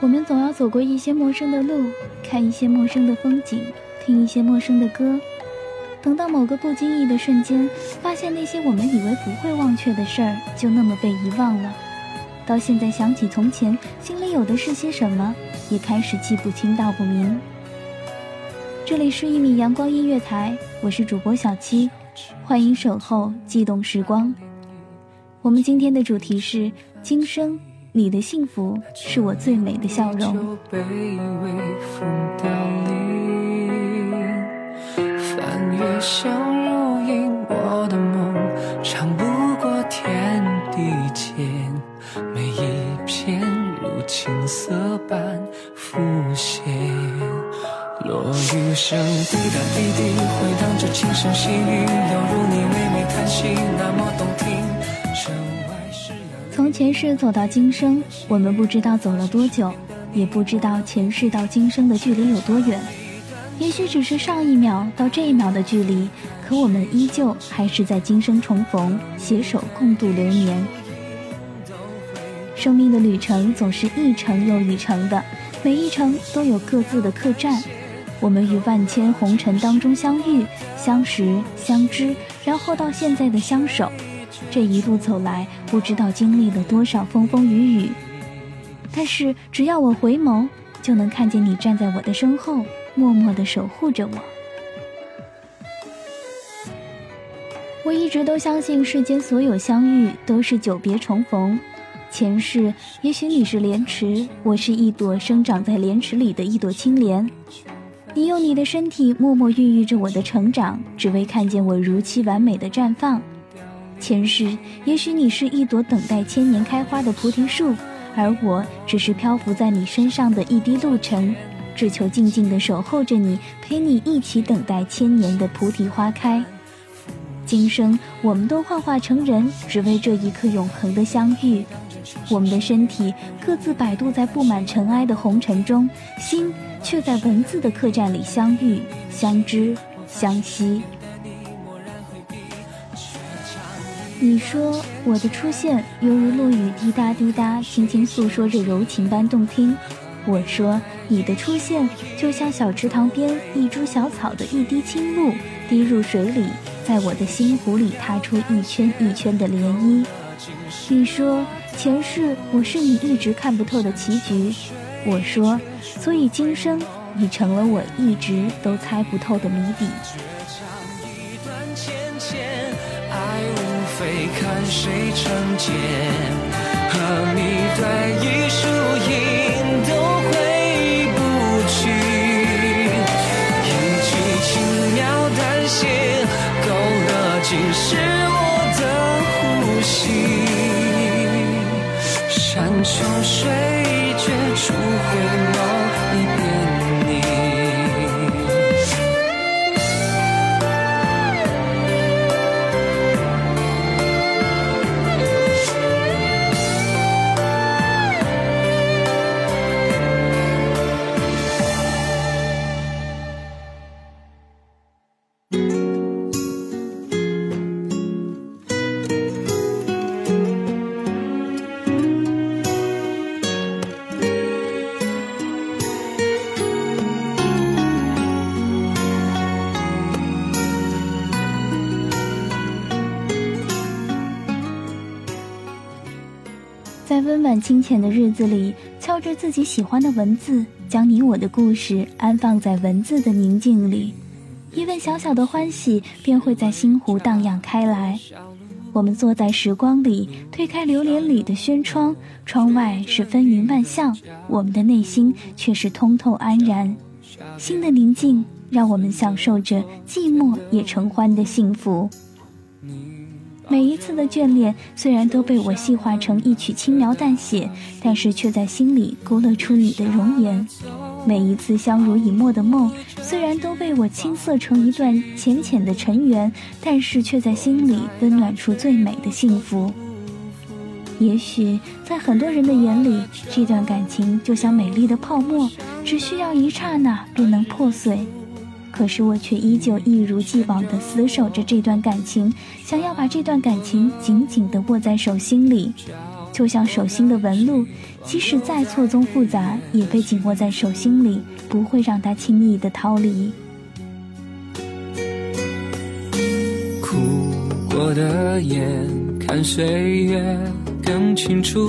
我们总要走过一些陌生的路，看一些陌生的风景，听一些陌生的歌。等到某个不经意的瞬间，发现那些我们以为不会忘却的事儿，就那么被遗忘了。到现在想起从前，心里有的是些什么，也开始记不清道不明。这里是一米阳光音乐台，我是主播小七，欢迎守候悸动时光。我们今天的主题是今生。你的幸福是我最美的笑容。翻越相如影，我的梦长不过天地间，每一片如青色般浮现。落雨声滴答滴滴，回荡着轻声细语，犹如你微微叹息，那么动听。从前世走到今生，我们不知道走了多久，也不知道前世到今生的距离有多远。也许只是上一秒到这一秒的距离，可我们依旧还是在今生重逢，携手共度流年。生命的旅程总是一程又一程的，每一程都有各自的客栈。我们与万千红尘当中相遇、相识、相知，然后到现在的相守。这一路走来，不知道经历了多少风风雨雨，但是只要我回眸，就能看见你站在我的身后，默默的守护着我。我一直都相信，世间所有相遇都是久别重逢。前世，也许你是莲池，我是一朵生长在莲池里的一朵青莲。你用你的身体默默孕育着我的成长，只为看见我如期完美的绽放。前世，也许你是一朵等待千年开花的菩提树，而我只是漂浮在你身上的一滴露尘，只求静静地守候着你，陪你一起等待千年的菩提花开。今生，我们都幻化成人，只为这一刻永恒的相遇。我们的身体各自摆渡在布满尘埃的红尘中，心却在文字的客栈里相遇、相知、相惜。你说我的出现犹如落雨滴答滴答，轻轻诉说着柔情般动听。我说你的出现就像小池塘边一株小草的一滴清露，滴入水里，在我的心湖里踏出一圈一圈的涟漪。你说前世我是你一直看不透的棋局。我说所以今生你成了我一直都猜不透的谜底。谁成茧，和你对一输赢都回不去，一句轻描淡写，勾勒尽是我的呼吸。山穷水绝处回眸一遍清浅的日子里，敲着自己喜欢的文字，将你我的故事安放在文字的宁静里，一份小小的欢喜便会在心湖荡漾开来。我们坐在时光里，推开流连里的轩窗，窗外是纷纭万象，我们的内心却是通透安然。心的宁静，让我们享受着寂寞也成欢的幸福。每一次的眷恋，虽然都被我细化成一曲轻描淡写，但是却在心里勾勒出你的容颜。每一次相濡以沫的梦，虽然都被我青涩成一段浅浅的尘缘，但是却在心里温暖出最美的幸福。也许在很多人的眼里，这段感情就像美丽的泡沫，只需要一刹那便能破碎。可是我却依旧一如既往地死守着这段感情，想要把这段感情紧紧地握在手心里，就像手心的纹路，即使再错综复杂，也被紧握在手心里，不会让它轻易地逃离。哭过的眼，看岁月更清楚。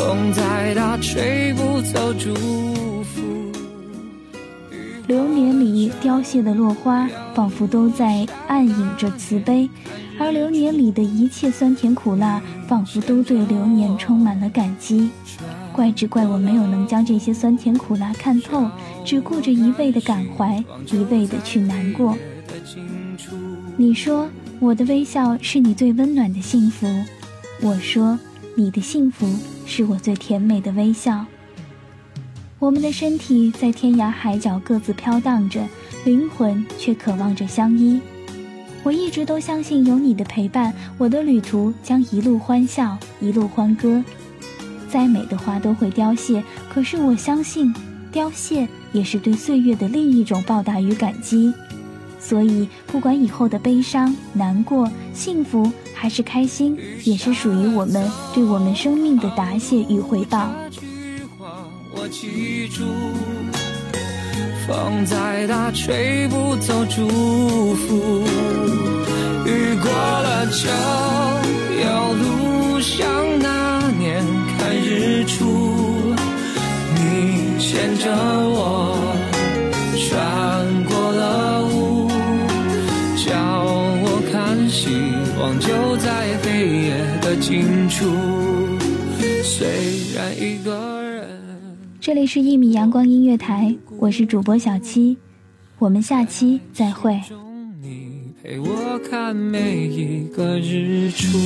风再大，吹不走祝福。流年里凋谢的落花，仿佛都在暗影着慈悲；而流年里的一切酸甜苦辣，仿佛都对流年充满了感激。怪只怪我没有能将这些酸甜苦辣看透，只顾着一味的感怀，一味的去难过。你说我的微笑是你最温暖的幸福，我说你的幸福。是我最甜美的微笑。我们的身体在天涯海角各自飘荡着，灵魂却渴望着相依。我一直都相信有你的陪伴，我的旅途将一路欢笑，一路欢歌。再美的花都会凋谢，可是我相信，凋谢也是对岁月的另一种报答与感激。所以，不管以后的悲伤、难过、幸福。还是开心，也是属于我们对我们生命的答谢与回报。我记住风再大，吹不走祝福。雨过了就有路，像那年看日出，你牵着希望就。在黑夜的尽处，虽然一个人。这里是一米阳光音乐台，我是主播小七，我们下期再会。你陪我看每一个日出。